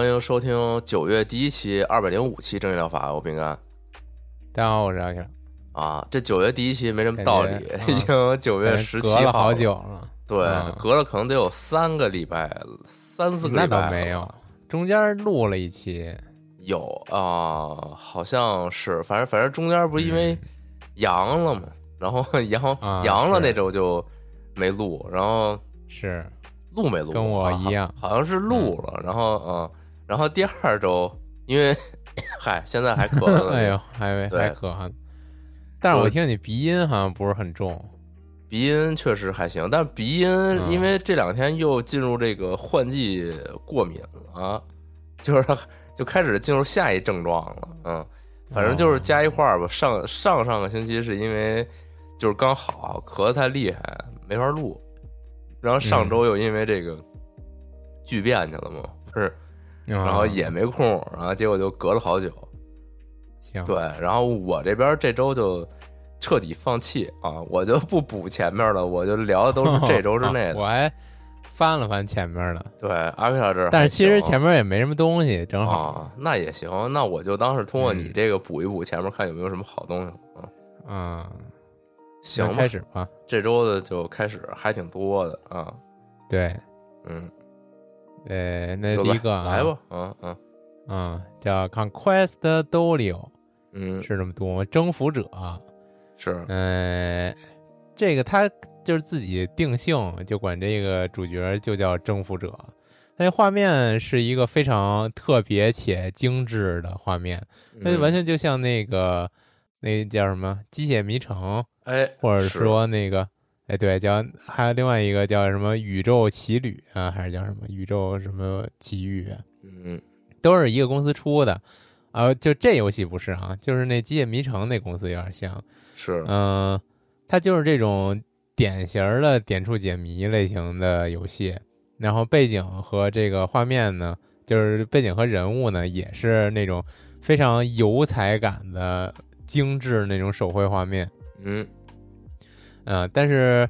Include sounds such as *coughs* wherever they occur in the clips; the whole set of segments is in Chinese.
欢迎收听九月第一期二百零五期正义疗法，我饼干大家好，我是阿 Q，啊。这九月第一期没什么道理，已经九月十七隔了号好久了，对，嗯隔了可能得有三个礼拜，三四个礼拜倒没有，中间录了一期，有啊、好像是，反正反正中间不是因为阳了嘛，然后阳、*laughs* 阳了那周就没录，然后是录没录？跟我一样好，好像是录了，然后嗯，然后第二周因为 *coughs* 嗨，现在还咳嗽呢，*laughs* 哎呦，还对还可恨。但是我听你鼻音好像不是很重，鼻音确实还行，但鼻音嗯因为这两天又进入这个换季过敏了，就是 *laughs* 就开始进入下一症状了。嗯，反正就是加一块儿吧。上上上个星期是因为就是刚好咳的太厉害没法录，然后上周又因为这个巨变去了嘛，不是，然然后也没空，然后结果就隔了好久。行，对，然后我这边这周就彻底放弃啊，我就不补前面了，我就聊的都是这周之 *laughs* 内啊的。我还翻了翻前面的，对，阿克亚这儿还行，但是其实前面也没什么东西，正好，啊，那也行，那我就当是通过你嗯这个补一补前面，看有没有什么好东西。啊，嗯，行开，始吧。这周的就开始，还挺多的啊。对，嗯，呃，那第一个啊来，吧，嗯嗯嗯，叫 Conquest Dolio，嗯，是这么读吗？征服者。是，呃，这个他就是自己定性，就管这个主角就叫征服者。它这画面是一个非常特别且精致的画面，它就完全全就像那个那叫什么《机械迷城》，哎，或者说那个哎对，叫还有另外一个叫什么《宇宙奇旅》啊，还是叫什么《宇宙什么奇遇》啊？嗯都是一个公司出的。啊，就这游戏不是啊，就是那《机械迷城》那公司有点像。是，嗯、它就是这种典型的点触解谜类型的游戏，然后背景和这个画面呢，就是背景和人物呢，也是那种非常油彩感的精致那种手绘画面。嗯嗯、但是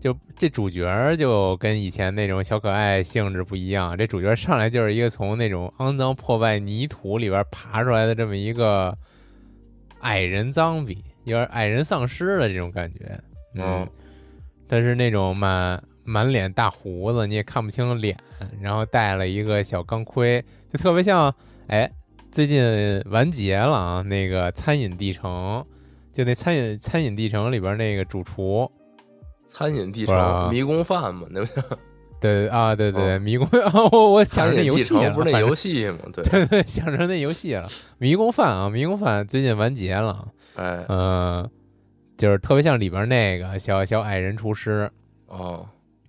就这主角就跟以前那种小可爱性质不一样，这主角上来就是一个从那种肮脏破败泥土里边爬出来的这么一个矮人脏比，有点矮人丧尸的这种感觉。嗯嗯，但是那种满满脸大胡子，你也看不清脸，然后戴了一个小钢盔，就特别像哎，最近完结了啊，那个餐饮地城。就那餐饮餐饮地城里边那个主厨，餐饮地不是啊城迷宫饭嘛，那不 *laughs* 对啊，对对对，哦。迷宫啊，我我想着那游戏了，不是那游戏嘛？对，对 *laughs* 对，想着那游戏了。迷宫饭啊，迷宫饭最近完结了，哎，嗯、就是特别像里边那个小小矮人厨师，哦，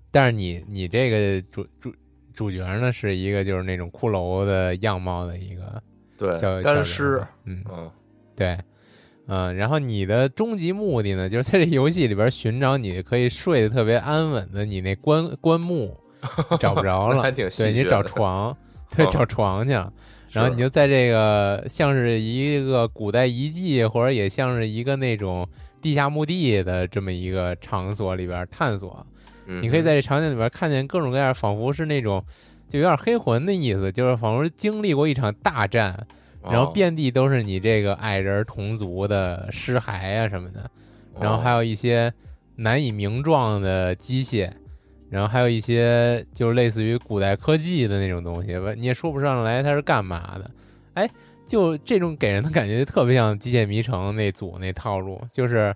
但是你你这个主主主角呢是一个就是那种骷髅的样貌的一个对干尸嗯。对，嗯，然后你的终极目的呢，就是在这游戏里边寻找你可以睡得特别安稳的你那棺棺木，找不着 *laughs* 了，还挺戏对你找床，对，哦找床去了。然后你就在这个像是一个古代遗迹，或者也像是一个那种地下墓地的这么一个场所里边探索。嗯你可以在这场景里边看见各种各样，仿佛是那种就有点黑魂的意思，就是仿佛经历过一场大战，然后哦遍地都是你这个矮人同族的尸骸啊什么的，然后还有有一些难以名状的机械，然后还有一些就类似于古代科技的那种东西吧，你也说不上来它是干嘛的。哎，就这种给人的感觉特别像《机械迷城》那组那套路，就是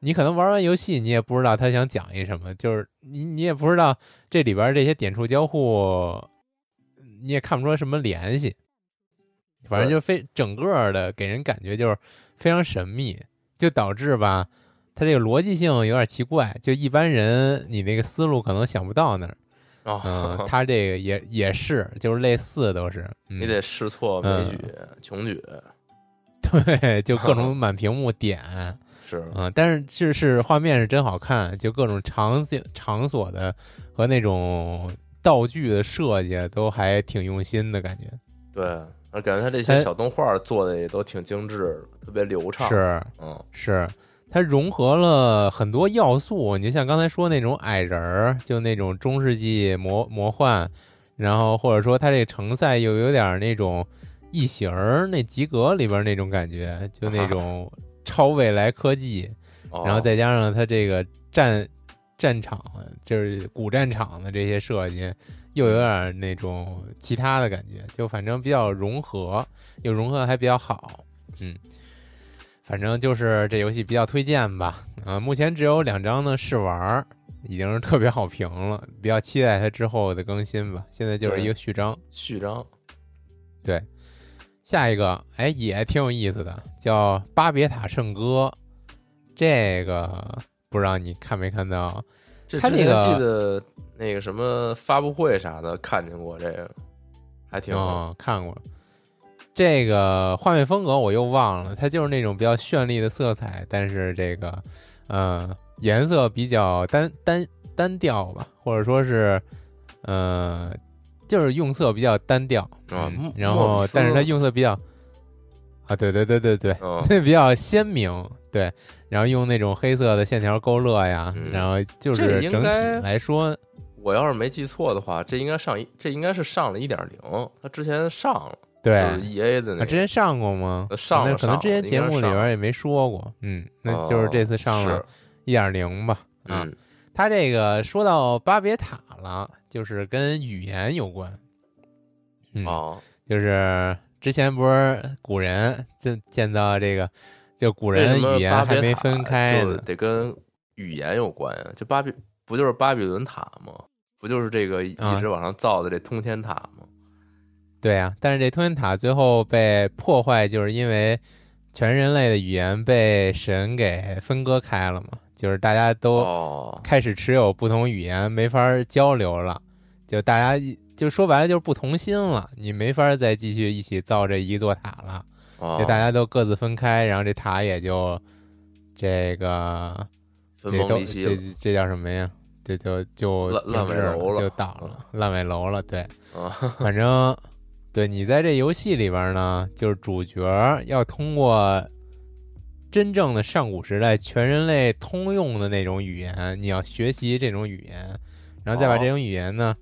你可能玩完游戏，你也不知道他想讲一什么，就是你你也不知道这里边这些点触交互，你也看不出来什么联系，反正就非整个的给人感觉就是非常神秘，就导致吧，它这个逻辑性有点奇怪，就一般人你那个思路可能想不到那儿。嗯，哦，他这个也也是，就是类似都是，嗯你得试错、枚举、穷举，对，就各种 *laughs* 满屏幕点，是嗯，但是是是画面是真好看，就各种场景场所的和那种道具的设计都还挺用心的感觉，对，而感觉他这些哎小动画做的也都挺精致，特别流畅。，是嗯，是，它融合了很多要素，你就像刚才说那种矮人儿，就那种中世纪魔魔幻，然后或者说它这个城赛又有点那种异形儿那及格里边那种感觉，就那 *laughs* 种超未来科技，哦然后再加上它这个战战场，就是古战场的这些设计，又有点那种其他的感觉，就反正比较融合，又融合得还比较好，嗯，反正就是这游戏比较推荐吧，啊、目前只有两张呢试玩，已经是特别好评了，比较期待它之后的更新吧。现在就是一个序章，序章对，下一个哎也挺有意思的，叫《巴别塔圣歌》，这个不知道你看没看到？这之前他这个记得那个什么发布会啥的看见过这个，还挺嗯，看过。这个画面风格我又忘了，它就是那种比较绚丽的色彩，但是这个，呃，颜色比较单单单调吧，或者说是，呃，就是用色比较单调然后但是它用色比较，啊，对对对对对，嗯 *laughs* 比较鲜明，对，然后用那种黑色的线条勾勒呀，嗯。然后就这是整体该来说，我要是没记错的话，这应该上一，这应该是上了一点零，他之前上了，对，就是 E A 的那啊，个，之前上过吗？呃上了那可能之前节目里边也没说过，嗯，那就是这次上了一点零吧。啊，嗯。他这个说到巴别塔了，就是跟语言有关，嗯，哦，就是之前不是古人建建造这个，就古人语言还没分开就呢，得跟语言有关呀？就巴比不就是巴比伦塔吗？不就是这个一啊直往上造的这通天塔吗？对啊，但是这通天塔最后被破坏，就是因为全人类的语言被神给分割开了嘛，就是大家都哦，开始持有不同语言，没法交流了，就大家一就说白了就是不同心了，你没法再继续一起造这一座塔了，哦就大家都各自分开，然后这塔也就这个这都崩离析了这这叫什么呀？这就就烂烂尾楼了就倒了，烂尾楼了。对，啊，*laughs* *laughs* 反正对你在这游戏里边呢，就是主角要通过真正的上古时代全人类通用的那种语言，你要学习这种语言，然后再把哦这种语言呢。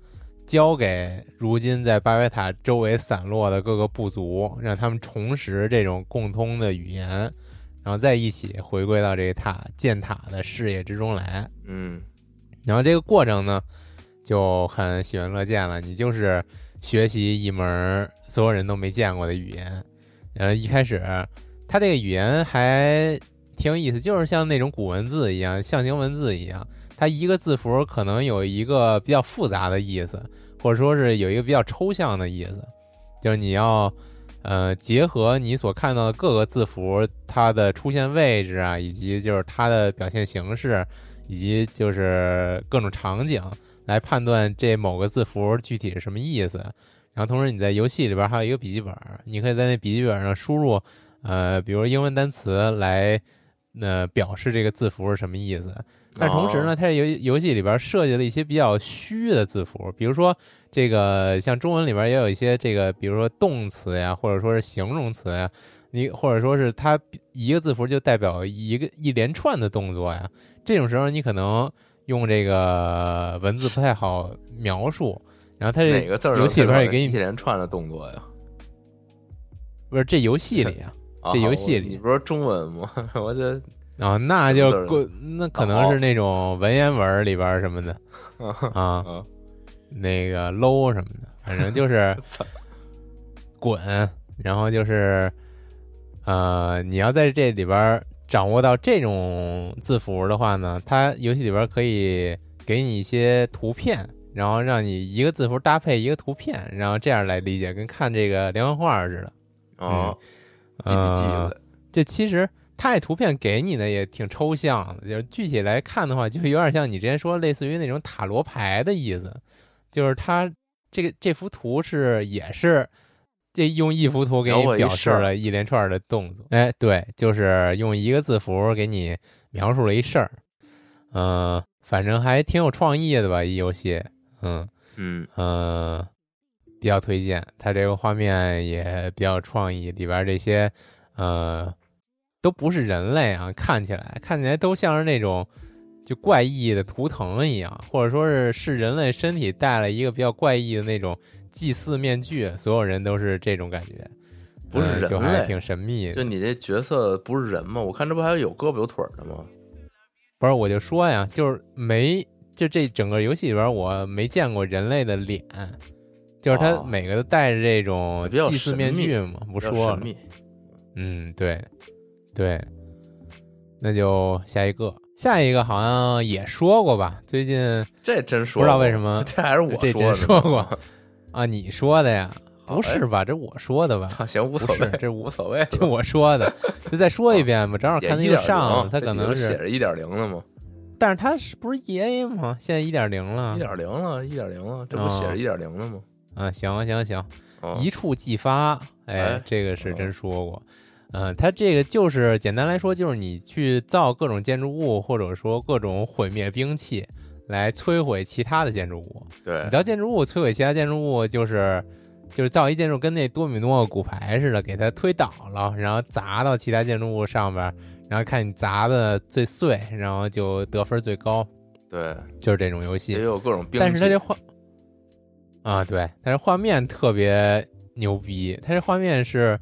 交给如今在巴别塔周围散落的各个部族，让他们重拾这种共通的语言，然后再一起回归到这个塔建塔的事业之中来。嗯然后这个过程呢，就很喜闻乐见了。你就是学习一门所有人都没见过的语言，然后一开始它这个语言还挺有意思，就是像那种古文字一样，象形文字一样，它一个字符可能有一个比较复杂的意思，或者说是有一个比较抽象的意思，就是你要。呃，结合你所看到的各个字符，它的出现位置啊，以及就是它的表现形式，以及就是各种场景来判断这某个字符具体是什么意思。然后同时你在游戏里边还有一个笔记本，你可以在那笔记本上输入呃，比如英文单词来呃表示这个字符是什么意思。但同时呢，哦它这游游戏里边设计了一些比较虚的字符，比如说这个像中文里边也有一些这个，比如说动词呀，或者说是形容词呀，你或者说是它一个字符就代表一个一连串的动作呀。这种时候你可能用这个文字不太好描述，然后它这哪个字游戏里边也给你一连串的动作呀？不是这游戏里啊，*laughs* 啊这游戏里我你不是中文吗？*laughs* 我这啊，那就什么字儿过那可能是那种文言文里边什么的。啊，啊那个 low 什么的，反正就是 *laughs* 滚，然后就是，呃，你要在这里边掌握到这种字符的话呢，它游戏里边可以给你一些图片，然后让你一个字符搭配一个图片，然后这样来理解，跟看这个连环画似的。嗯，记笔记呃的，这其实它这图片给你的也挺抽象的，就是具体来看的话，就有点像你之前说类似于那种塔罗牌的意思，就是它这个这幅图是也是这用一幅图给你表示了一连串的动作。哎，对，就是用一个字符给你描述了一事儿。嗯、反正还挺有创意的吧，一游戏。嗯嗯嗯，比较推荐。它这个画面也比较有创意，里边这些呃都不是人类啊，看起来看起来都像是那种就怪异的图腾一样，或者说是是人类身体带了一个比较怪异的那种祭祀面具，所有人都是这种感觉，不是人类还挺神秘的。就你这角色不是人吗？我看这不还有胳膊有腿儿的吗？不是，我就说呀，就是没就这整个游戏里边，我没见过人类的脸。就是他哦每个都戴着这种祭祀面具嘛，不说了。嗯，对，对，那就下一个，下一个好像也说过吧？最近这真说不知道为什么 *laughs* 这还是我这说的呢真说过 *laughs* 啊，你说的呀？不是吧？这我说的吧？操，行，无所谓，这无无所谓，这我说的，*laughs* 就再说一遍吧。正好看他也一点又上他可能是，写着一点零的吗？但是他是不是 E A 吗？现在一点零了一点零了，一点零了，这不写着一点零的吗？啊！行行行，啊一触即发，哎哎，这个是真说过。嗯，它这个就是简单来说，就是你去造各种建筑物，或者说各种毁灭兵器，来摧毁其他的建筑物。对你造建筑物摧毁其他建筑物，就是就是造一建筑跟那多米诺骨牌似的，给它推倒了，然后砸到其他建筑物上边，然后看你砸的最碎，然后就得分最高，对，就是这种游戏也。有各种兵器，但是它这画啊，对，但是画面特别牛逼，它这画面是，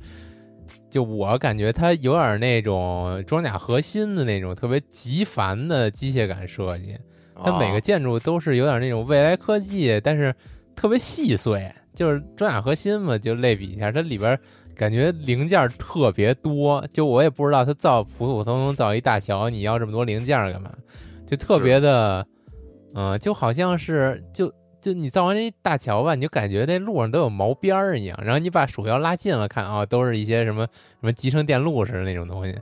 就我感觉它有点那种装甲核心的那种特别极繁的机械感设计，它每个啊。建筑都是有点那种未来科技，但是特别细碎，就是装甲核心嘛，就类比一下，它里边感觉零件特别多，就我也不知道它造普普通通造一大桥，你要这么多零件干嘛？就特别的，嗯、就好像是就就你造完这大桥吧，你就感觉那路上都有毛边儿一样，然后你把鼠标拉近了看啊、都是一些什么什么集成电路似的那种东西。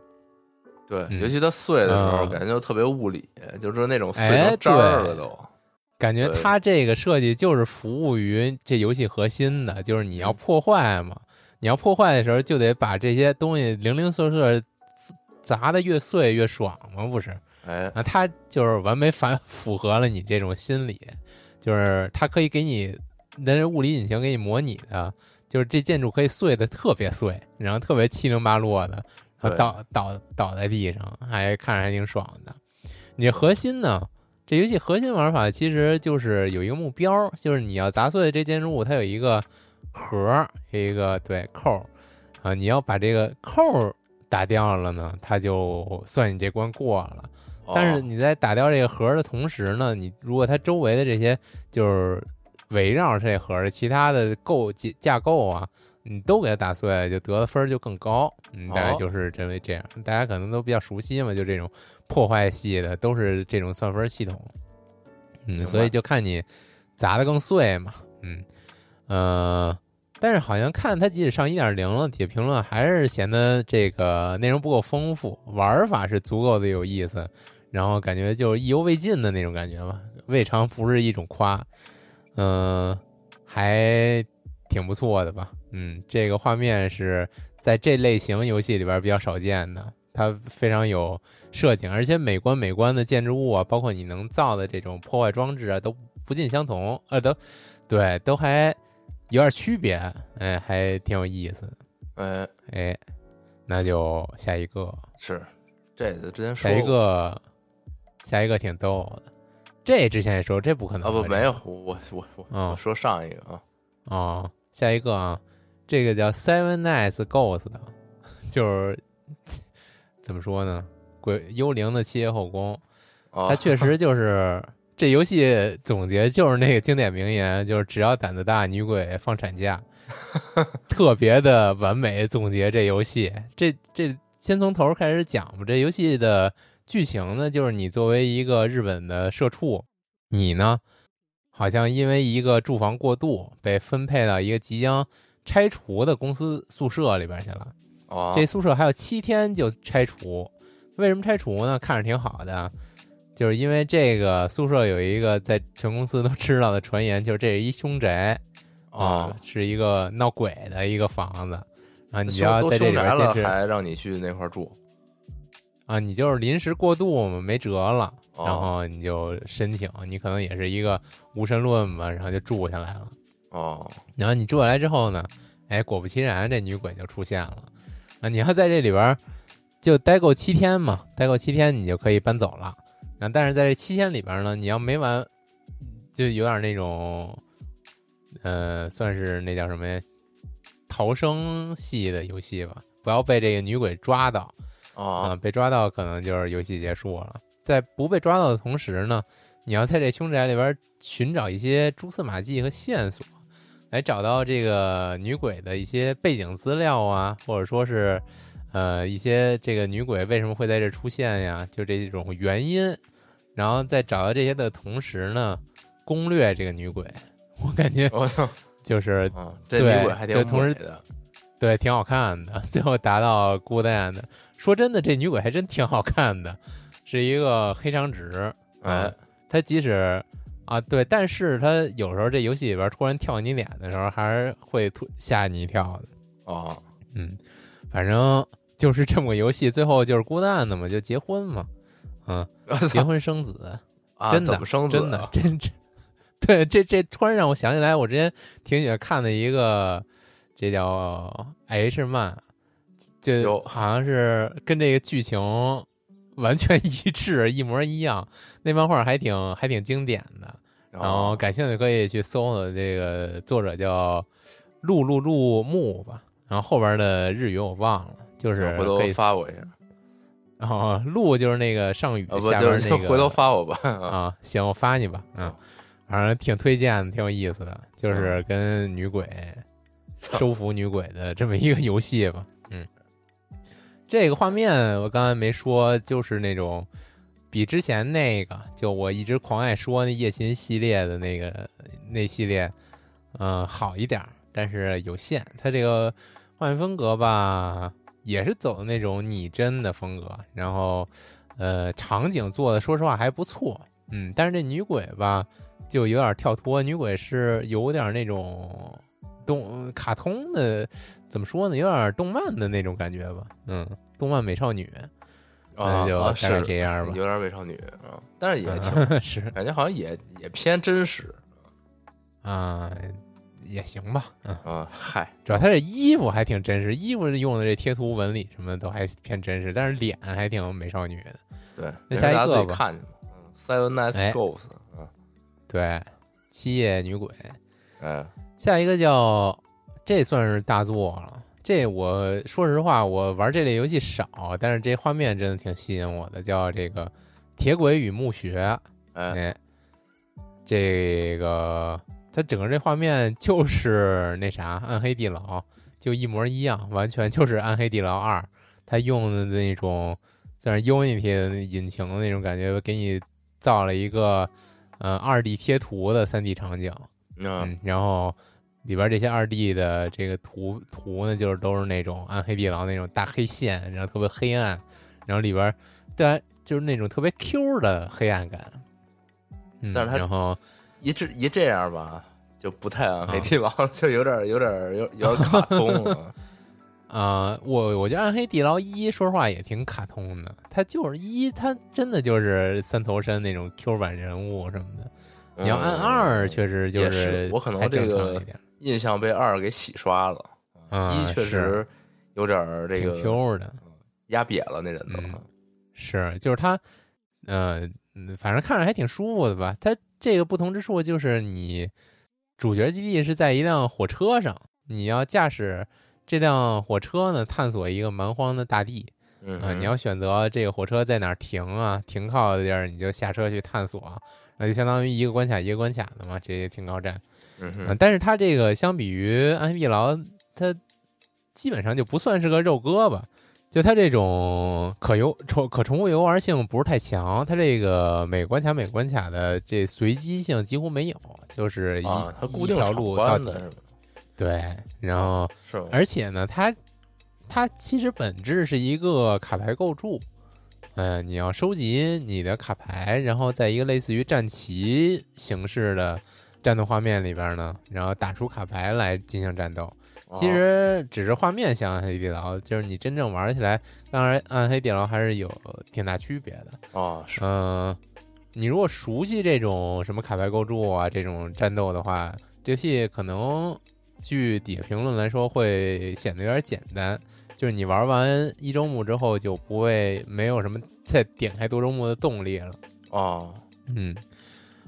对，嗯尤其它碎的时候，嗯感觉就特别物理，就是那种碎哎成渣儿了都。感觉它这个设计就是服务于这游戏核心的，就是你要嗯破坏嘛，你要破坏的时候就得把这些东西零零碎碎砸的越碎越爽嘛，不是？哎，啊，它就是完美反 *laughs* 符合了你这种心理，就是它可以给你，那是物理引擎给你模拟的，就是这建筑可以碎的特别碎，然后特别七零八落的，然后倒倒倒在地上，还看着还挺爽的。你这核心呢？这游戏核心玩法其实就是有一个目标，就是你要砸碎这建筑物，它有一个盒儿，有一个对扣儿啊，你要把这个扣儿打掉了呢，它就算你这关过了。但是哦你在打掉这个盒的同时呢，你如果它周围的这些就是围绕着这盒的其他的构架架构啊，你都给它打碎了，就得的分儿就更高。嗯，大概哦就是这为这样，大家可能都比较熟悉嘛，就这种破坏系的都是这种算分系统。嗯，所以就看你砸的更碎嘛。嗯，呃，但是好像看它即使上一点零了，底下评论还是嫌得这个内容不够丰富，玩法是足够的有意思，然后感觉就是意犹未尽的那种感觉吧，未尝不是一种夸。嗯、还挺不错的吧？嗯，这个画面是在这类型游戏里边比较少见的，它非常有设计，而且美观美观的建筑物啊，包括你能造的这种破坏装置啊，都不尽相同，呃，都对，都还有点区别，哎，还挺有意思。哎，哎，那就下一个，是这个之前说下一个，下一个挺逗的。这之前也说，这不可能啊不没有我我我我嗯我说上一个啊，哦，下一个啊，这个叫 Seven Nights Ghost 的，就是怎么说呢？鬼幽灵的七夜后宫，啊它确实就是这游戏总结就是那个经典名言，就是只要胆子大，女鬼放产假，*laughs* 特别的完美总结这游戏。这这先从头开始讲吧。这游戏的剧情呢，就是你作为一个日本的社畜，你呢好像因为一个住房过度，被分配到一个即将拆除的公司宿舍里边去了。哦，这宿舍还有七天就拆除，为什么拆除呢？看着挺好的，就是因为这个宿舍有一个在全公司都 *laughs* 知道的传言，就是这是一凶宅啊、哦，是一个闹鬼的一个房子，啊你要在这里边坚持还让你去那块儿住，啊，你就是临时过渡嘛，没辙了，哦然后你就申请，你可能也是一个无神论吧，然后就住下来了。哦，然后你住下来之后呢，哎，果不其然，这女鬼就出现了。啊，你要在这里边就待够七天嘛，待够七天你就可以搬走了。然后，但是在这七天里边呢，你要没完，就有点那种，呃，算是那叫什么呀，逃生系的游戏吧。不要被这个女鬼抓到啊、哦，被抓到可能就是游戏结束了。在不被抓到的同时呢，你要在这凶宅里边寻找一些蛛丝马迹和线索，来找到这个女鬼的一些背景资料啊，或者说是呃一些这个女鬼为什么会在这出现呀，就这种原因。然后在找到这些的同时呢，攻略这个女鬼，我感觉我操，就是啊，这对女鬼还挺就同时美的，对，挺好看的，*laughs* 最后达到 good end。说真的，这女鬼还真挺好看的，是一个黑长直。哎啊，她即使啊对，但是她有时候这游戏里边突然跳你脸的时候，还是会突吓你一跳的。哦，嗯，反正就是这么个游戏，最后就是 good end 嘛，就结婚嘛，嗯，*laughs* 结婚生子，啊，真的怎么生子真的啊？真真。对，这这突然让我想起来，我之前挺喜欢看的一个，这叫 H 漫，就有。好像是跟这个剧情完全一致，一模一样。*laughs* 那漫画还挺还挺经典的，然后哦感兴趣可以去搜搜。这个作者叫陆陆陆木吧，然后后边的日语我忘了，就是回头可以发我一下，然 *laughs* 后陆就是那个上雨啊，不下就是边那个。*laughs* 回头发我吧，啊。啊，行，我发你吧，嗯，反正挺推荐的，挺有意思的，就是跟女鬼收服女鬼的这么一个游戏吧，嗯，这个画面我刚才没说，就是那种比之前那个，就我一直狂爱说那夜勤系列的那个那系列，嗯、好一点，但是有限，它这个画面风格吧，也是走的那种拟真的风格，然后呃，场景做的说实话还不错，嗯，但是这女鬼吧，就有点跳脱，女鬼是有点那种动卡通的，怎么说呢，有点动漫的那种感觉吧，嗯，动漫美少女，啊那就啊大概是这样吧有点美少女啊，但是也挺嗯 *laughs* 是感觉好像也也偏真实。啊、也行吧，嗯，啊，嗨，主要他这衣服还挺真实，衣服用的这贴图纹理什么的都还偏真实，但是脸还挺美少女的。对，那下一个吧己看去吧，嗯，Seven Nights 哎。Ghost，嗯，对，七夜女鬼，哎，下一个叫这算是大作了。这我说实话，我玩这类游戏少，但是这画面真的挺吸引我的，叫这个《铁轨与墓穴》。哎，哎，这个它整个这画面就是那啥《暗黑地牢》，就一模一样，完全就是《暗黑地牢二》。它用的那种算是 Unity 引擎的那种感觉，给你造了一个呃二 D 贴图的三 D 场景。嗯，嗯，然后里边这些二 D 的这个图图呢，就是都是那种暗黑地牢那种大黑线，然后特别黑暗，然后里边对啊，就是那种特别 Q 的黑暗感。嗯，但是它然后一这一这样吧，就不太暗黑啊地牢，*laughs* 就有点有点有有点卡通了。*laughs* 啊、我我觉得暗黑地牢一说实话也挺卡通的，它就是一，它真的就是三头身那种 Q 版人物什么的。你要按嗯二，确实就也是我可能正这个。印象被二给洗刷了，啊，一确实有点儿这挺个 Q 的。压瘪了，那人都。嗯是，就是他，呃，嗯反正看着还挺舒服的吧。他这个不同之处就是你主角基地是在一辆火车上，你要驾驶这辆火车呢，探索一个蛮荒的大地。啊，你要选择这个火车在哪儿停啊，停靠的地儿，你就下车去探索，那就相当于一个关卡一个关卡的嘛，这些停靠站。啊，嗯哼但是它这个相比于暗黑地牢，它基本上就不算是个肉鸽吧。就它这种可游重可重复游玩性不是太强，它这个每个关卡每个关卡的这随机性几乎没有，就是一、啊，它固定一条路到底。对，然后？而且呢，它它其实本质是一个卡牌构筑，嗯、你要收集你的卡牌，然后在一个类似于战旗形式的战斗画面里边呢，然后打出卡牌来进行战斗。其实只是画面像暗黑地牢，就是你真正玩起来，当然暗黑地牢还是有挺大区别的。哦，是嗯、你如果熟悉这种什么卡牌构筑啊这种战斗的话，这游戏可能据底下评论来说会显得有点简单。就是你玩完一周目之后就不会没有什么再点开多周目的动力了。哦，嗯，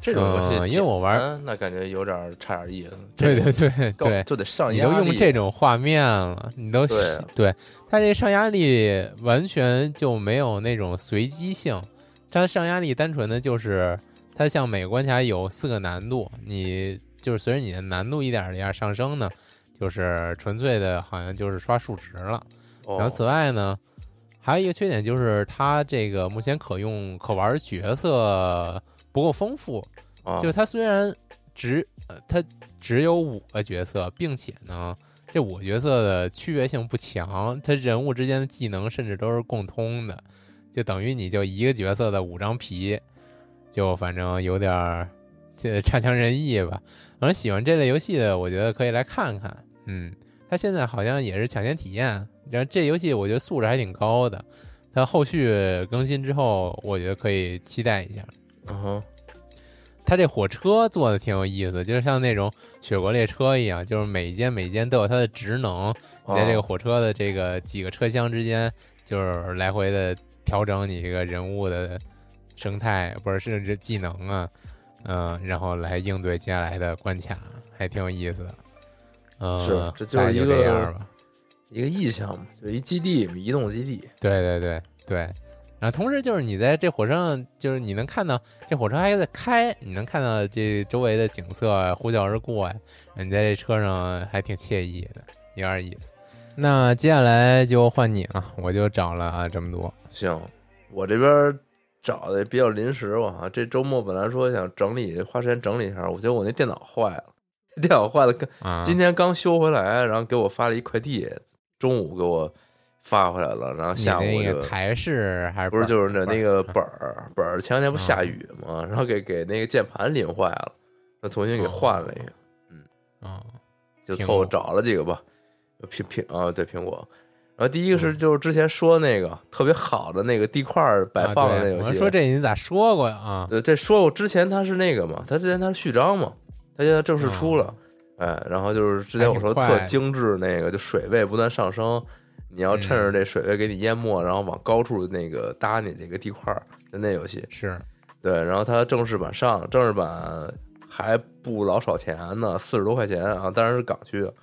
这种游戏嗯因为我玩那感觉有点差点意思。对对对对，就得上你都压力用这种画面了，你都对啊对它这上压力完全就没有那种随机性，它上压力单纯的就是它像每个关卡有四个难度，你就是随着你的难度一点一点上升呢，就是纯粹的好像就是刷数值了。哦然后此外呢，还有一个缺点就是它这个目前可用可玩角色不够丰富，就是它虽然只呃它只有五个角色，并且呢，这五个角色的区别性不强，它人物之间的技能甚至都是共通的，就等于你就一个角色的五张皮，就反正有点儿这差强人意吧。反正喜欢这类游戏的，我觉得可以来看看。嗯，它现在好像也是抢先体验，然后这游戏我觉得素质还挺高的。它后续更新之后，我觉得可以期待一下。嗯哼，它这火车做的挺有意思，就是像那种雪国列车一样，就是每一间每一间都有它的职能，你在这个哦火车的这个几个车厢之间，就是来回的调整你这个人物的生态，不是甚至技能啊，嗯、然后来应对接下来的关卡，还挺有意思的。嗯，是这就这样吧。一个意向嘛，就一基地，移动基地。对对对对，然后同时就是你在这火车上，就是你能看到这火车还在开，你能看到这周围的景色啊呼啸而过呀，你在这车上还挺惬意的，有点意思。那接下来就换你了，我就找了啊这么多，行，我这边找的比较临时，吧啊，这周末本来说想整理，花时间整理一下，我觉得我那电脑坏了，*laughs* 电脑坏了，今天刚修回来，然后给我发了一快递，中午给我发回来了，然后下午就那个台式还是不是就是那那个本儿本儿，前两天不下雨嘛，然后给给那个键盘淋坏了，那重新给换了一个，啊。就凑合找了几个吧，苹苹啊对苹果。然后第一个是就是之前说那个特别好的那个地块儿摆放的那游戏，说这你咋说过呀啊？对，这说过之前它是那个嘛，它之前它是序章嘛，它现在正式出了，哎，然后就是之前我说特精致那个，就水位不断上升，你要趁着这水位给你淹没，然后往高处那个搭你这个地块儿，就那游戏，是。对，然后它正式版上，正式版还不老少钱呢，四十多块钱啊，当然是港区的，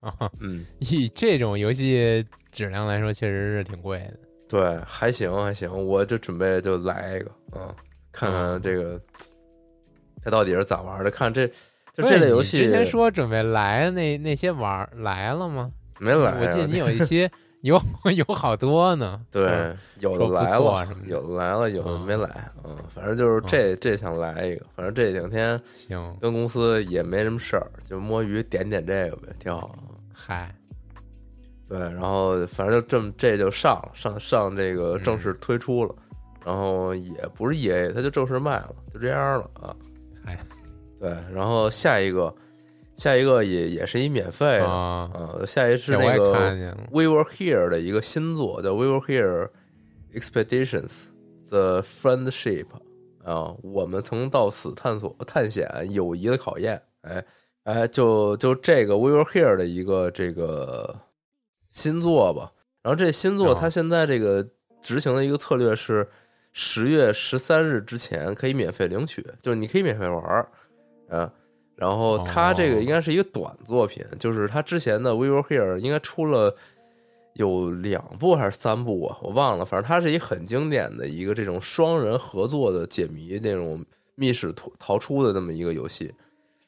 啊，嗯，以这种游戏质量来说，确实是挺贵的。对，还行还行，我就准备就来一个，嗯，看看嗯这个它到底是咋玩的，看这就这类游戏之前说准备来那那些玩来了吗？没来啊，我记得你有一些有 *laughs* 有好多呢。对，有的来了有的来了，有的嗯没来，嗯，反正就是这这想来一个，反正这两天行，跟公司也没什么事儿，就摸鱼点点这个呗，挺好。嗨，对，然后反正就这么这就上了上上这个正式推出了，然后也不是 E A，它就正式卖了，就这样了啊。嗨对，然后下一个下一个也也是一免费的，啊，呃，下一是那个。We Were Here 的一个新作，叫 We Were Here Expeditions The Friendship 啊，我们曾到此探索探险友谊的考验。哎哎，就就这个 We Were Here 的一个这个新作吧。然后这新作哦它现在这个执行的一个策略是十月十三日之前可以免费领取，就是你可以免费玩儿，啊。然后他这个哦应该是一个短作品，就是他之前的《We Were Here》应该出了有两部还是三部啊？我忘了，反正它是一很经典的一个这种双人合作的解谜那种密室逃逃出的这么一个游戏，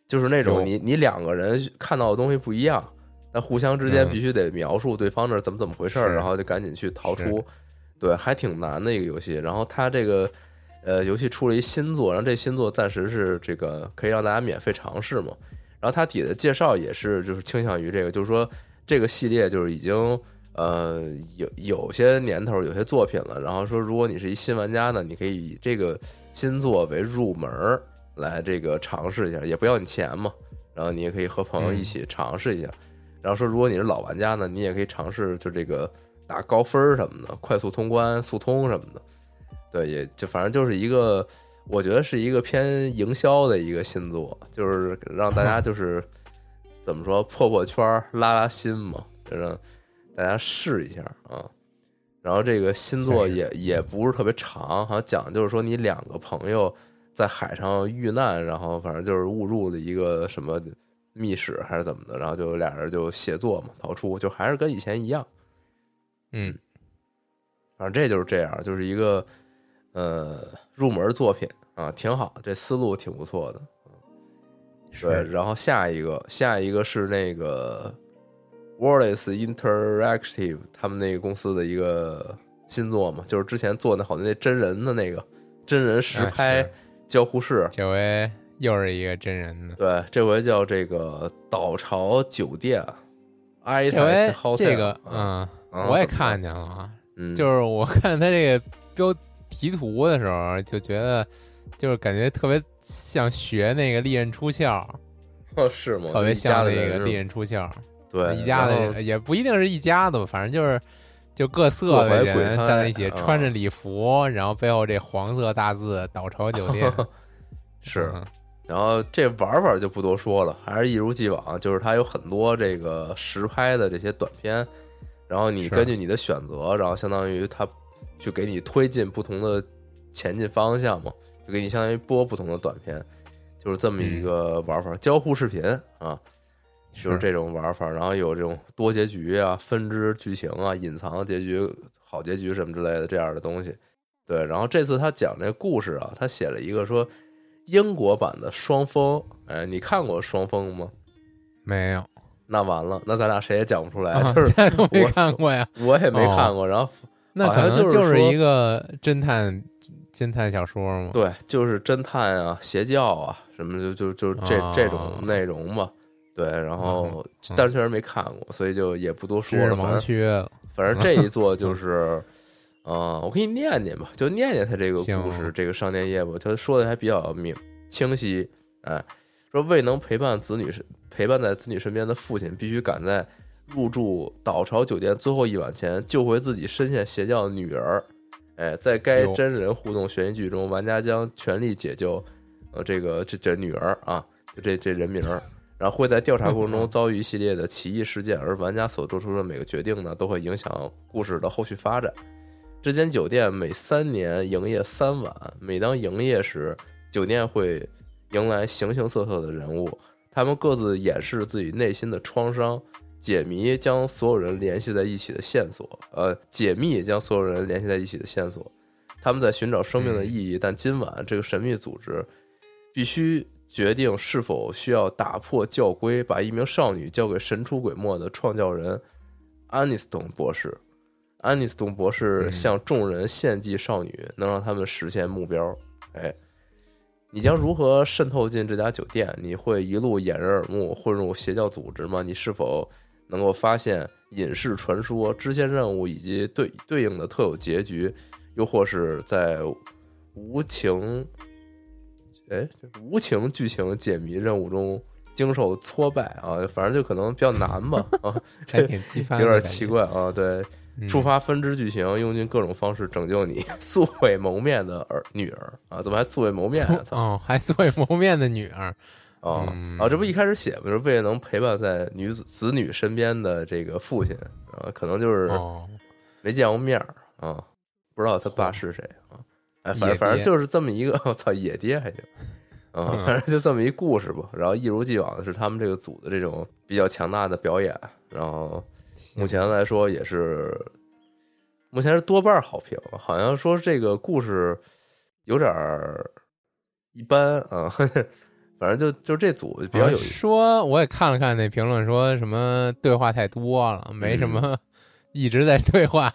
就是那种你你两个人看到的东西不一样，那互相之间嗯必须得描述对方这怎么怎么回事儿，是然后就赶紧去逃出。对，还挺难的一个游戏。然后它这个呃游戏出了一新作，然后这新作暂时是这个可以让大家免费尝试嘛。然后它底下的介绍也是就是倾向于这个，就是说这个系列就是已经呃有有些年头有些作品了。然后说如果你是一新玩家呢，你可以以这个新作为入门儿来这个尝试一下，也不要你钱嘛。然后你也可以和朋友一起尝试一下。然后说如果你是老玩家呢，你也可以尝试就这个打高分儿什么的，快速通关、速通什么的。对，也就反正就是一个，我觉得是一个偏营销的一个新作，就是让大家就是 *laughs* 怎么说破破圈儿、拉拉新嘛，就让大家试一下啊。然后这个新作也也不是特别长，好像讲的就是说你两个朋友在海上遇难，然后反正就是误入了一个什么密室还是怎么的，然后就俩人就协作嘛，逃出，就还是跟以前一样。嗯，反正这就是这样，就是一个呃入门作品啊，挺好，这思路挺不错的。对，是然后下一个下一个是那个 Wallace Interactive 他们那个公司的一个新作嘛，就是之前做那好多那真人的那个真人实啊拍交互室，这回又是一个真人的。对，这回叫这个岛潮酒店。I 这回这个，啊，嗯，啊我也看见了啊，嗯，就是我看他这个标题图的时候，就觉得就是感觉特别像学那个利刃出鞘，*laughs* 哦是吗？特别像那个利刃出鞘。对一家的也不一定是一家的，反正就是就各色的人站在一起，啊穿着礼服，然后背后这黄色大字“岛潮酒店 *laughs* ” *laughs* 是，嗯然后这玩法就不多说了，还是一如既往，就是它有很多这个实拍的这些短片，然后你根据你的选择，然后相当于它去给你推进不同的前进方向嘛，就给你相当于播不同的短片，就是这么一个玩法。交互视频啊，就是这种玩法，然后有这种多结局啊、分支剧情啊、隐藏结局、好结局什么之类的这样的东西。对，然后这次他讲这故事啊，他写了一个说英国版的双峰，哎，你看过双峰吗？没有，那完了，那咱俩谁也讲不出来，啊就是这都没我看过呀。我也没看过。然后那可能就是就是一个侦探侦探小说嘛。对，就是侦探啊、邪教啊什么的，就就就这、哦这种内容嘛。对，然后嗯但确实没看过，所以就也不多说了。反正区了。反正这一座 *laughs* 就是，嗯，我给你念念吧，就念念他这个故事，这个商店业吧，他说的还比较明清晰。哎，说未能陪伴子女陪伴在子女身边的父亲，必须赶在入住岛潮酒店最后一晚前救回自己深陷邪教的女儿。哎，在该真人互动悬疑剧中，玩家将全力解救呃这个这这女儿啊，就这这人名儿。然后会在调查过程中 *laughs* 遭遇一系列的奇异事件，而玩家所做出的每个决定呢，都会影响故事的后续发展。这间酒店每三年营业三晚，每当营业时，酒店会迎来形形色色的人物，他们各自掩饰自己内心的创伤，解谜将所有人联系在一起的线索，呃，解密将所有人联系在一起的线索。他们在寻找生命的意义，但今晚这个神秘组织必须决定是否需要打破教规，把一名少女交给神出鬼没的创教人安妮斯顿博士。安妮斯顿博士嗯向众人献祭少女，能让他们实现目标。哎，你将如何渗透进这家酒店？你会一路掩人耳目，混入邪教组织吗？你是否能够发现隐士传说、支线任务以及对对应的特有结局？又或是在无情，哎，无情剧情解谜任务中经受挫败啊？反正就可能比较难吧，啊，*laughs* 有点奇怪啊。对，嗯。触发分支剧情，用尽各种方式拯救你素未谋面的儿女儿啊！怎么还素未谋面啊？操！哦，还素未谋面的女儿，啊嗯啊！这不一开始写嘛，就是为了能陪伴在女子子女身边的这个父亲啊，可能就是哦，没见过面儿啊，不知道他爸是谁啊。哎，反正反正就是这么一个，我 *laughs* 操，野爹还行啊，嗯反正就这么一故事吧。然后一如既往的是他们这个组的这种比较强大的表演，然后目前来说也是，目前是多半好评，好像说这个故事有点儿一般啊，*laughs* 反正就就这组比较有意思。说我也看了看那评论，说什么对话太多了，没什么 *laughs* 一直在对话。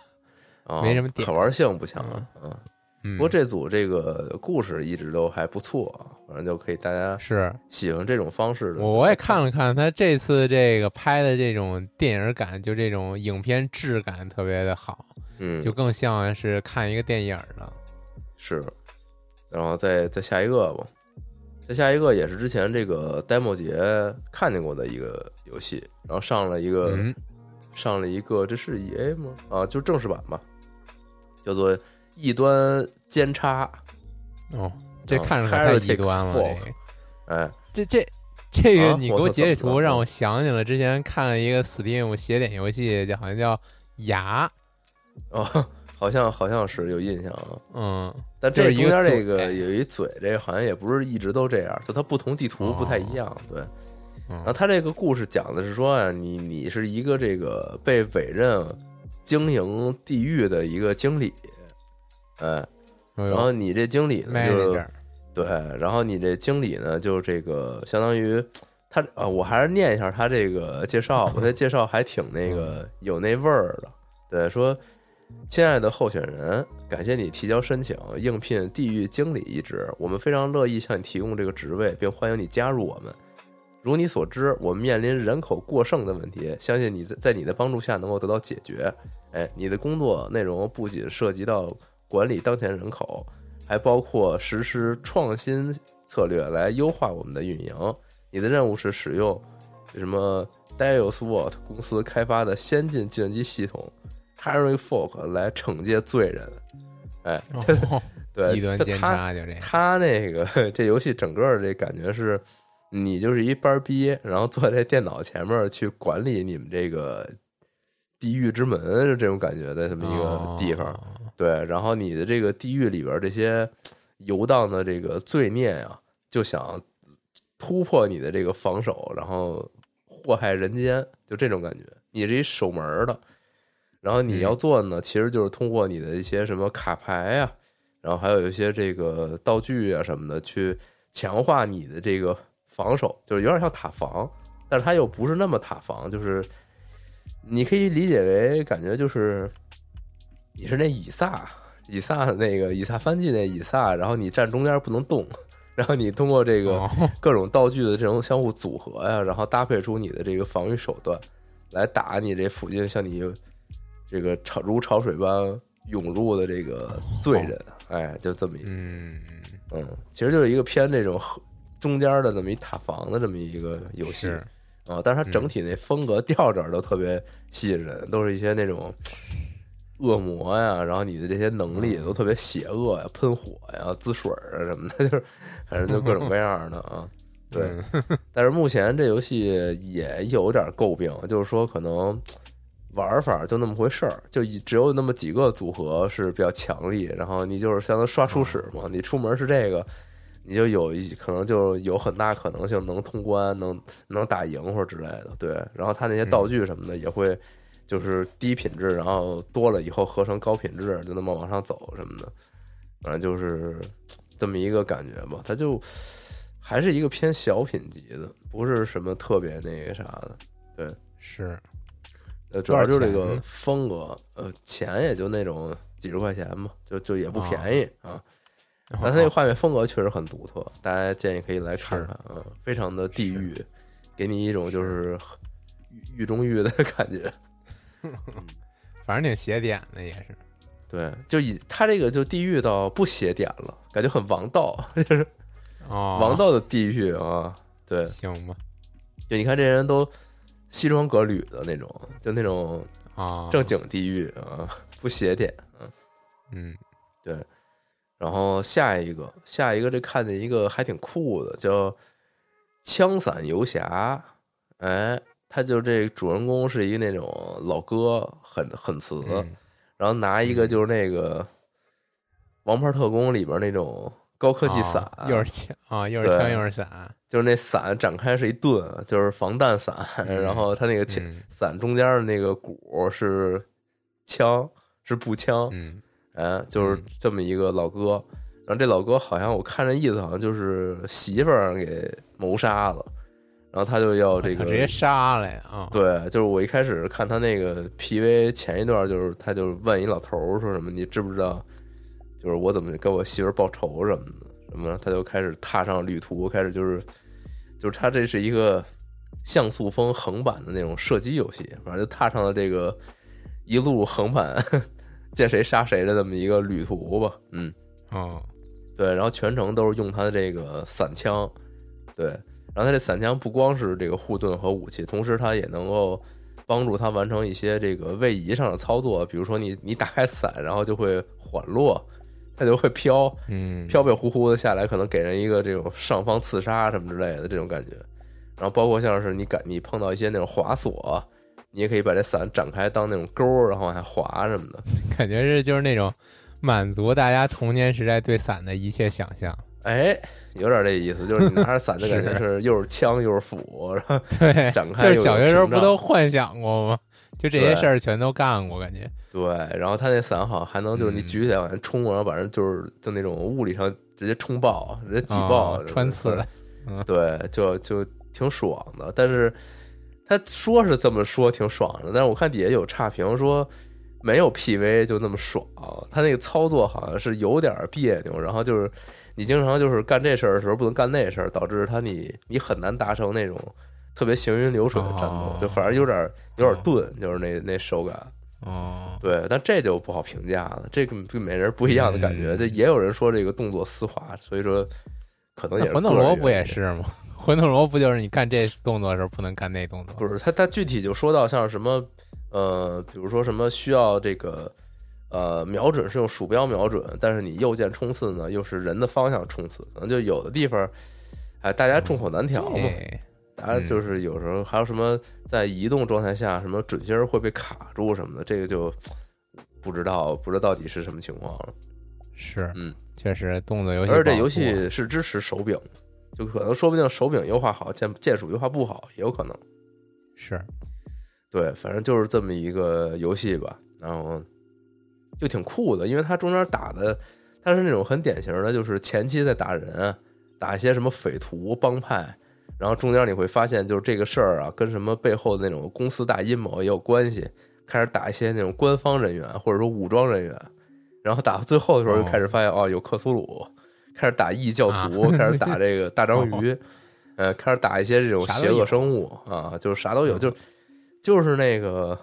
啊，没什么点可玩性不强啊。嗯，嗯，不过这组这个故事一直都还不错，反正就可以大家是喜欢这种方式的。我我也看了看他这次这个拍的这种电影感，就这种影片质感特别的好，嗯，就更像是看一个电影了。是，然后再再下一个吧，再下一个也是之前这个 demo 节看见过的一个游戏，然后上了一个、嗯，上了一个，这是 E A 吗？啊，就正式版吧，叫做异端监察。哦，这啊看着可太极端了。哎，这这这个啊你给我截这图，让我想起了之前看了一个 Steam 写点游戏，叫好像叫牙，哦，好像好像是有印象啊。嗯，但这中间这个有一嘴，这个好像也不是一直都这样，就它不同地图不太一样。对，然后嗯他这个故事讲的是说啊，你你是一个这个被委任经营地狱的一个经理，嗯，然然后你这经理呢就对，然后你这经理呢就这个相当于他啊，我还是念一下他这个介绍，我这介绍还挺那个有那味儿的。对，说亲爱的候选人，感谢你提交申请应聘地域经理一职，我们非常乐意向你提供这个职位，并欢迎你加入我们。如你所知，我们面临人口过剩的问题，相信你在在你的帮助下能够得到解决。哎，你的工作内容不仅涉及到管理当前人口，还包括实施创新策略来优化我们的运营。你的任务是使用什么 Dialsword 公司开发的先进计算机系统 Harry Folk 来惩戒罪人。哎，哦对，*laughs* 异端奸就他诈就这样，他那个这游戏整个这感觉是，你就是一班儿逼，然后坐在电脑前面去管理你们这个地狱之门是这种感觉的这么一个地方。哦对，然后你的这个地狱里边这些游荡的这个罪孽呀，就想突破你的这个防守，然后祸害人间，就这种感觉。你是一守门儿的，然后你要做的呢，其实就是通过你的一些什么卡牌呀、然后还有一些这个道具啊什么的，去强化你的这个防守，就是有点像塔防，但是它又不是那么塔防，就是你可以理解为感觉就是你是那以撒，以撒那个以撒翻记那以撒，然后你站中间不能动，然后你通过这个哦各种道具的这种相互组合呀，然后搭配出你的这个防御手段，来打你这附近像你这个潮如潮水般涌入的这个罪人，哎，就这么一嗯，嗯，其实就是一个偏这种和中间的这么一塔防的这么一个游戏啊，但是它嗯。整体那风格调调都特别吸引人，都是一些那种恶魔呀，然后你的这些能力也都特别邪恶呀，喷火呀、滋水啊什么的，*laughs* 就是反正就各种各样的啊。对，嗯。但是目前这游戏也有点诟病，就是说可能玩法就那么回事儿，就只有那么几个组合是比较强力，然后你就是相当于刷初始嘛，你出门是这个，你就有一可能就有很大可能性能通关，能能打赢或者之类的，对。然后它那些道具什么的也会就是低品质，然后多了以后合成高品质，就那么往上走什么的，反正就是这么一个感觉吧。它就还是一个偏小品级的，不是什么特别那个啥的。对是呃，主要就是这个风格，呃，钱也就那种几十块钱吧，就就也不便宜啊。但它那个画面风格确实很独特，大家建议可以来看看啊，非常的地狱，给你一种就是狱狱中狱的 *laughs* 感觉。*laughs* 反正挺邪点的也是，对，就以他这个就地狱到不邪点了，感觉很王道，就是哦，王道的地狱啊。对，行吧，就你看这人都西装革履的那种，就那种啊，正经地狱啊，*laughs* 不邪点。嗯。对。然后下一个，下一个这看见一个还挺酷的，叫枪伞游侠。哎，他就这主人公是一个那种老哥，很很瓷，嗯。然后拿一个就是那个《王牌特工》里边那种高科技伞，啊又是枪啊，又是枪又是伞，就是那伞展开是一盾，就是防弹伞，嗯然后它那个前嗯伞中间的那个鼓是枪，是步枪，嗯哎，就是嗯这么一个老哥。然后这老哥好像我看这意思，好像就是媳妇儿给谋杀了，然后他就要这个直接杀了呀啊！对，就是我一开始看他那个 PV 前一段，就是他就问一老头儿说什么，你知不知道，就是我怎么给我媳妇报仇什么的，什么的，他就开始踏上旅途，开始就是就是他这是一个像素风横版的那种射击游戏，反正就踏上了这个一路横版见谁杀谁的这么一个旅途吧，嗯。哦，对，然后全程都是用他的这个散枪，对，然后他这散枪不光是这个护盾和武器，同时他也能够帮助他完成一些这个位移上的操作，比如说你你打开伞，然后就会缓落，它就会飘，嗯，飘飘忽忽的下来，可能给人一个这种上方刺杀什么之类的这种感觉。然后包括像是你感你碰到一些那种滑索，你也可以把这伞展开当那种钩儿，然后往下滑什么的。*laughs* 感觉是就是那种满足大家童年时代对伞的一切想象。哎，有点这意思，就是你拿着伞的感觉 *laughs* 是又是枪又是斧，然后对，展开就是小学时候不都幻想过吗？就这些事儿全都干过，感觉。对，然后他那伞好像还能就是你嗯举起来往前冲，然后把人就是就那种物理上直接冲爆，直接挤爆，哦穿刺的。对，就就挺爽的。但是他说是这么说挺爽的，但是我看底下有差评说没有 PV 就那么爽，他那个操作好像是有点别扭，然后就是你经常就是干这事儿的时候不能干那事儿，导致他你你很难达成那种特别行云流水的战斗，哦就反而有点有点钝，就是那那手感。哦，对，但这就不好评价了，这个跟每人不一样的感觉。嗯这也有人说这个动作丝滑，所以说可能也是魂斗罗不也？是吗？*laughs* 魂斗罗不就是你干这动作的时候不能干那动作？不是，他他具体就说到像什么呃，比如说什么需要这个呃瞄准是用鼠标瞄准，但是你右键冲刺呢又是人的方向冲刺，可能就有的地方哎大家众口难调嘛。这大家就是有时候还有什么在移动状态下，什么准心儿会被卡住什么的，这个就不知道不知道到底是什么情况了。是，嗯，确实动作游戏，而且这游戏是支持手柄，就可能说不定手柄优化好，键键鼠优化不好，也有可能。是对，反正就是这么一个游戏吧，然后就挺酷的，因为它中间打的，它是那种很典型的，就是前期在打人，打一些什么匪徒帮派，然后中间你会发现，就是这个事儿啊，跟什么背后的那种公司大阴谋也有关系，开始打一些那种官方人员或者说武装人员，然后打到最后的时候就开始发现，哦，有克苏鲁，开始打异教徒，开始打这个大章鱼，*laughs* 呃，开始打一些这种邪恶生物啊，就是啥都有，就就是那个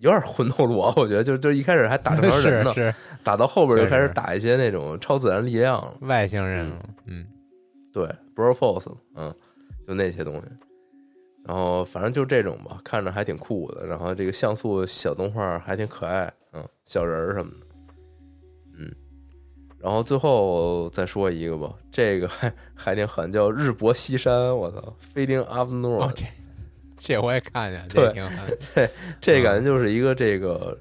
有点魂斗罗，我觉得就就一开始还打正常人呢，是是。打到后边就开始打一些那种超自然力量，外星人，嗯，对 b r o Force，嗯，就那些东西。然后反正就这种吧，看着还挺酷的。然后这个像素小动画还挺可爱，嗯，小人儿什么的，嗯。然后最后再说一个吧，这个还还挺狠，叫日薄西山，我操，Fading 哦，这这我也看见，对这挺狠，这这感觉就是一个这个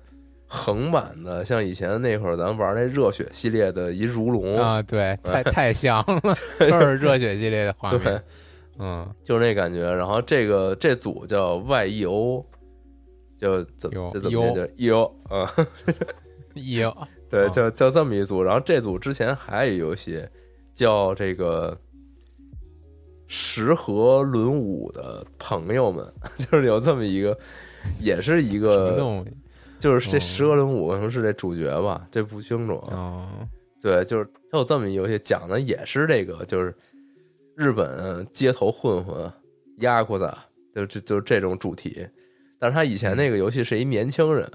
横版的，像以前那会儿咱玩那热血系列的一如龙，啊，对，*laughs* 太太像了，*laughs* 就是热血系列的画对面，，嗯，就是那感觉。然后这个这组叫 YEO，就怎么 U 这怎么念叫 EO 啊？有 *laughs* 对，哦叫叫这么一组。然后这组之前还有一游戏叫这个石河轮舞的朋友们，*laughs* 就是有这么一个，也是一个？就是这哦十和轮舞可能是这主角吧，这不清楚啊。哦，对，就是它有这么一游戏，讲的也是这个，就是日本街头混混压裤子，就就就是这种主题。但是他以前那个游戏是一年轻人，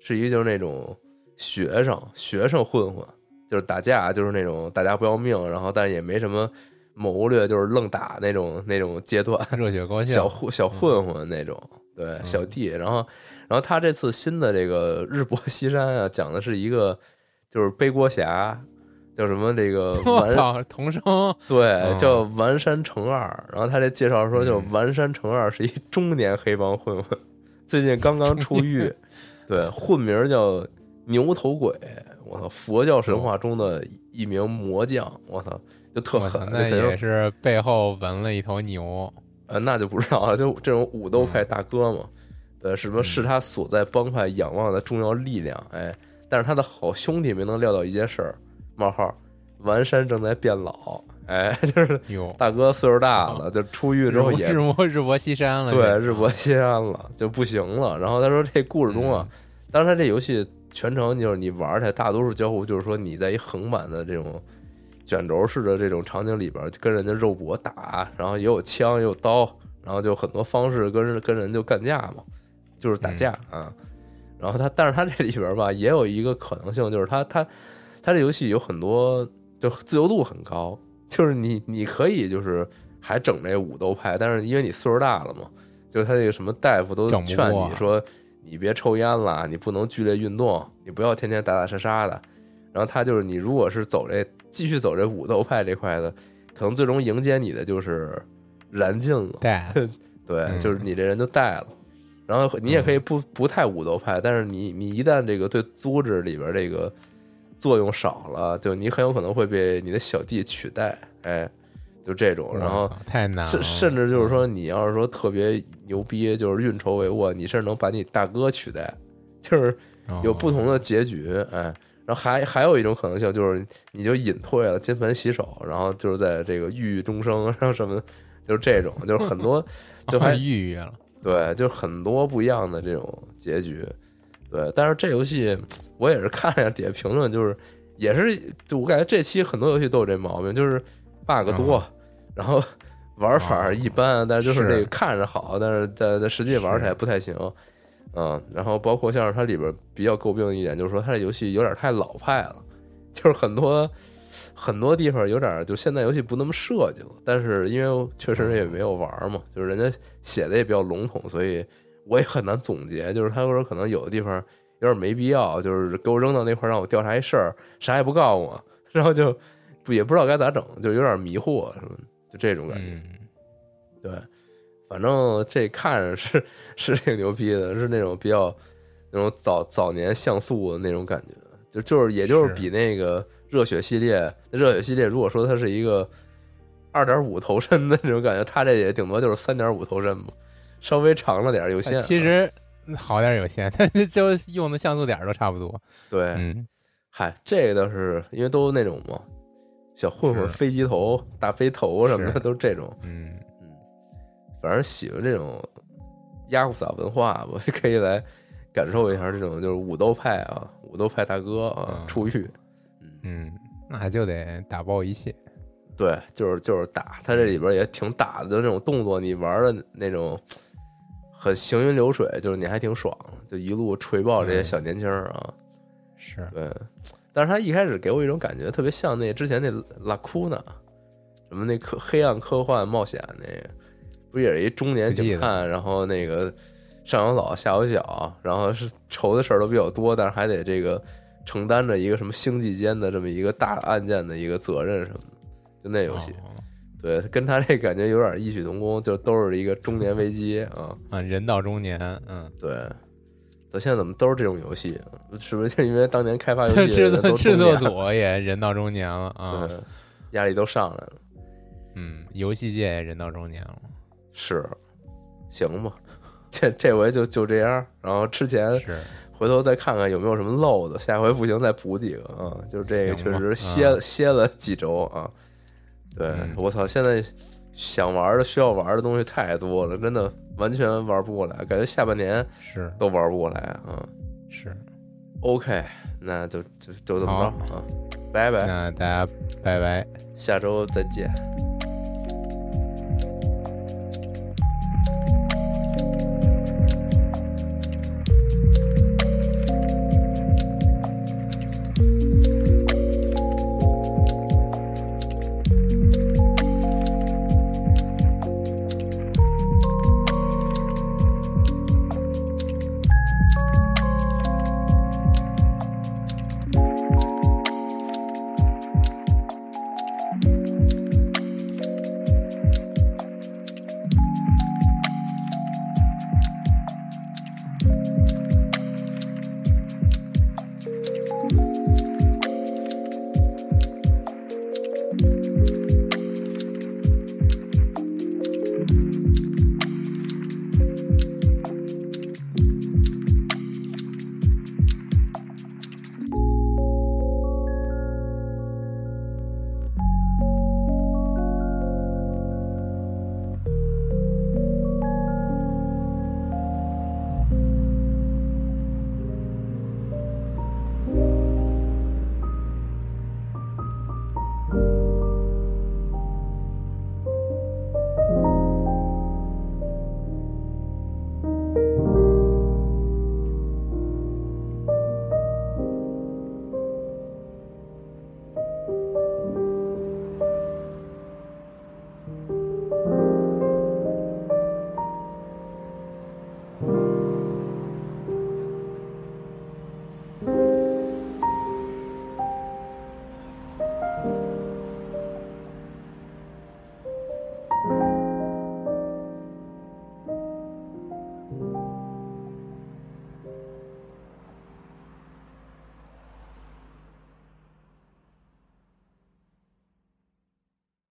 是一就是那种学生学生混混，就是打架，就是那种打架不要命，然后但是也没什么谋略，就是愣打那种那种阶段。热血高校，小混小混混那种，对小弟。然后，然后他这次新的这个日薄西山啊，讲的是一个就是背锅侠，叫什么这个 *laughs* 完我操，童声，对嗯叫完山成二。然后他这介绍说，就嗯完山成二是一中年黑帮混混，最近刚刚出狱，对，混名叫牛头鬼。我操，佛教神话中的一名魔将，我操，就特狠，那也是背后纹了一头牛，呃，那就不知道了。就这种武斗派大哥嘛，对，什么是他所在帮派仰望的重要力量，哎，但是他的好兄弟没能料到一件事儿：冒号，完山正在变老，哎，*laughs* 就是哟，大哥岁数大了，就出狱之后也日暮日薄西山了，对日薄西山了，就不行了。然后他说这故事中啊，当然他这游戏全程就是你玩起来，大多数交互就是说你在一横版的这种卷轴式的这种场景里边跟人家肉搏打，然后也有枪也有刀，然后就很多方式跟人跟人就干架嘛，就是打架啊。然后他，但是他这里边吧也有一个可能性，就是他他他这游戏有很多就自由度很高，就是你你可以就是还整这武斗派，但是因为你岁数大了嘛，就是他那个什么大夫都劝你说你别抽烟了，你不能剧烈运动，你不要天天打打杀杀的。然后他就是你如果是走这继续走这武斗派这块的，可能最终迎接你的就是燃尽了。*laughs* 带对，嗯就是你这人就带了。然后你也可以不不太武斗派，但是你你一旦这个对组织里边这个作用少了，就你很有可能会被你的小弟取代，哎，就这种。然后太难，甚甚至就是说，你要是说特别牛逼，就是运筹帷幄，你甚至能把你大哥取代，就是哦有不同的结局，哎。然后还还有一种可能性就是，你就隐退了，金盆洗手，然后就是在这个郁郁终生，然后什么，就是这种，就是很多，*laughs* 就还抑郁了，对，就是很多不一样的这种结局，对。但是这游戏我也是看了一下底下评论，就是也是，就我感觉这期很多游戏都有这毛病，就是 bug 多，然后玩法一般，但是就是是这个看着好，但是在在实际玩起来不太行。嗯，然后包括像是它里边比较诟病的一点，就是说它这游戏有点太老派了，就是很多很多地方有点就现在游戏不那么设计了。但是因为确实也没有玩嘛，就是人家写的也比较笼统，所以我也很难总结。就是他说可能有的地方有点没必要，就是给我扔到那块儿让我调查一事儿，啥也不告诉我，然后就不也不知道该咋整，就有点迷惑什么，就这种感觉。嗯，对，反正这看着是是挺牛逼的，是那种比较那种早早年像素的那种感觉，就就是也就是是比那个热血系列，热血系列如果说它是一个二点五头身的那种感觉，它这也顶多就是三点五头身嘛，稍微长了点有限。哎其实好点儿有限，*laughs* 但是就是用的像素点儿都差不多，对，嗯，嗨，这个倒是因为都那种嘛，小混混飞机头、大飞头什么的都是这种。嗯嗯，反正喜欢这种压库萨文化吧，*laughs* 可以来感受一下这种就是武斗派啊，武斗派大哥啊嗯出狱。嗯，那就得打爆一切，对，就是就是打，他这里边也挺打的，就那种动作，你玩的那种很行云流水，就是你还挺爽，就一路锤爆这些嗯小年轻儿啊。是，对，但是他一开始给我一种感觉，特别像那之前那拉库纳，什么那科黑暗科幻冒险那个，不也是一中年警探，然后那个上有老下有小，然后是愁的事儿都比较多，但是还得这个承担着一个什么星际间的这么一个大案件的一个责任什么的，就那游戏，哦对，跟他这感觉有点异曲同工，就都是一个中年危机 *laughs* 啊，啊，人到中年，嗯，对。咱现在怎么都是这种游戏？是不是就因为当年开发游戏 *laughs* 制作制作组也人到中年了 *laughs* 啊，对，压力都上来了。嗯，游戏界也人到中年了，是，行吧，这这回就就这样。然后之前是，回头再看看有没有什么漏的，下回不行再补几个啊。就是这个确实歇、啊歇了几周啊。对、嗯我操，现在想玩的需要玩的东西太多了，真的完全玩不过来，感觉下半年是都玩不过来啊。是，OK，那就就就这么着啊，拜拜，那大家拜拜。下周再见。